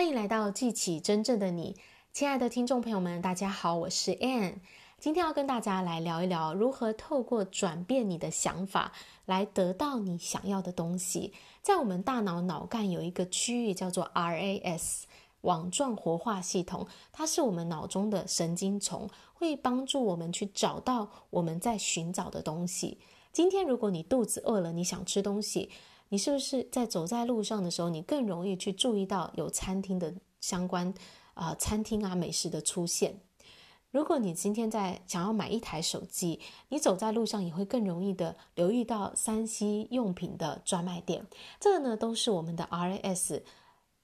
欢迎来到记起真正的你，亲爱的听众朋友们，大家好，我是 Ann。今天要跟大家来聊一聊如何透过转变你的想法，来得到你想要的东西。在我们大脑脑干有一个区域叫做 RAS 网状活化系统，它是我们脑中的神经丛，会帮助我们去找到我们在寻找的东西。今天如果你肚子饿了，你想吃东西。你是不是在走在路上的时候，你更容易去注意到有餐厅的相关啊、餐厅啊美食的出现？如果你今天在想要买一台手机，你走在路上也会更容易的留意到三 C 用品的专卖店。这个呢，都是我们的 RAS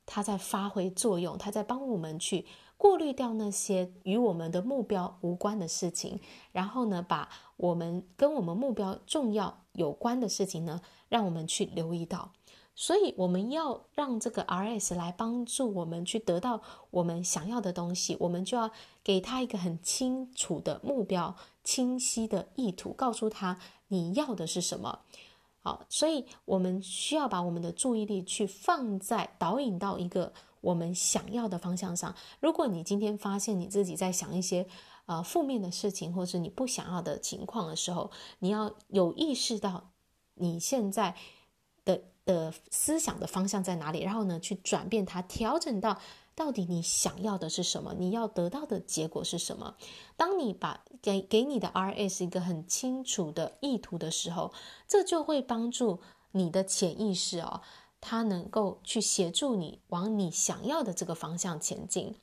它在发挥作用，它在帮我们去过滤掉那些与我们的目标无关的事情，然后呢，把我们跟我们目标重要有关的事情呢。让我们去留意到，所以我们要让这个 RS 来帮助我们去得到我们想要的东西，我们就要给他一个很清楚的目标、清晰的意图，告诉他你要的是什么。好，所以我们需要把我们的注意力去放在导引到一个我们想要的方向上。如果你今天发现你自己在想一些呃负面的事情，或是你不想要的情况的时候，你要有意识到。你现在的的思想的方向在哪里？然后呢，去转变它，调整到到底你想要的是什么？你要得到的结果是什么？当你把给给你的 RS 一个很清楚的意图的时候，这就会帮助你的潜意识哦，它能够去协助你往你想要的这个方向前进，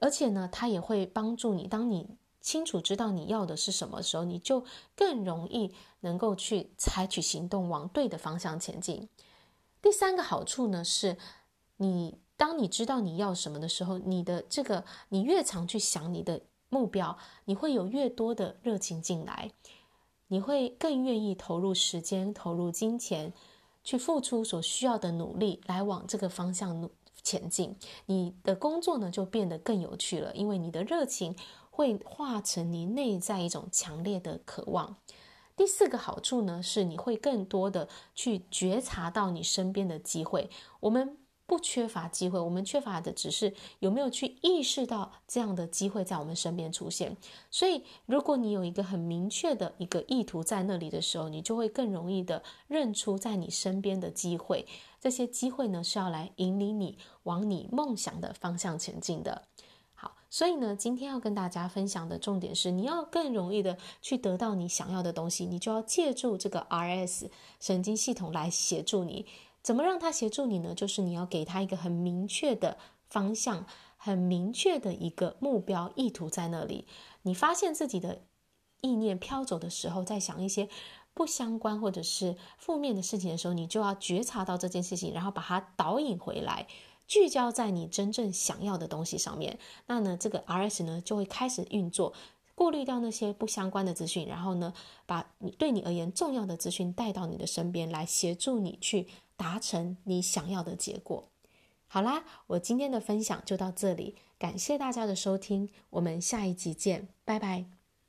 而且呢，它也会帮助你，当你。清楚知道你要的是什么时候，你就更容易能够去采取行动，往对的方向前进。第三个好处呢，是你当你知道你要什么的时候，你的这个你越常去想你的目标，你会有越多的热情进来，你会更愿意投入时间、投入金钱，去付出所需要的努力，来往这个方向努前进。你的工作呢，就变得更有趣了，因为你的热情。会化成你内在一种强烈的渴望。第四个好处呢，是你会更多的去觉察到你身边的机会。我们不缺乏机会，我们缺乏的只是有没有去意识到这样的机会在我们身边出现。所以，如果你有一个很明确的一个意图在那里的时候，你就会更容易的认出在你身边的机会。这些机会呢，是要来引领你往你梦想的方向前进的。好所以呢，今天要跟大家分享的重点是，你要更容易的去得到你想要的东西，你就要借助这个 RS 神经系统来协助你。怎么让它协助你呢？就是你要给它一个很明确的方向，很明确的一个目标意图在那里。你发现自己的意念飘走的时候，在想一些不相关或者是负面的事情的时候，你就要觉察到这件事情，然后把它导引回来。聚焦在你真正想要的东西上面，那呢，这个 RS 呢就会开始运作，过滤掉那些不相关的资讯，然后呢，把你对你而言重要的资讯带到你的身边，来协助你去达成你想要的结果。好啦，我今天的分享就到这里，感谢大家的收听，我们下一集见，拜拜。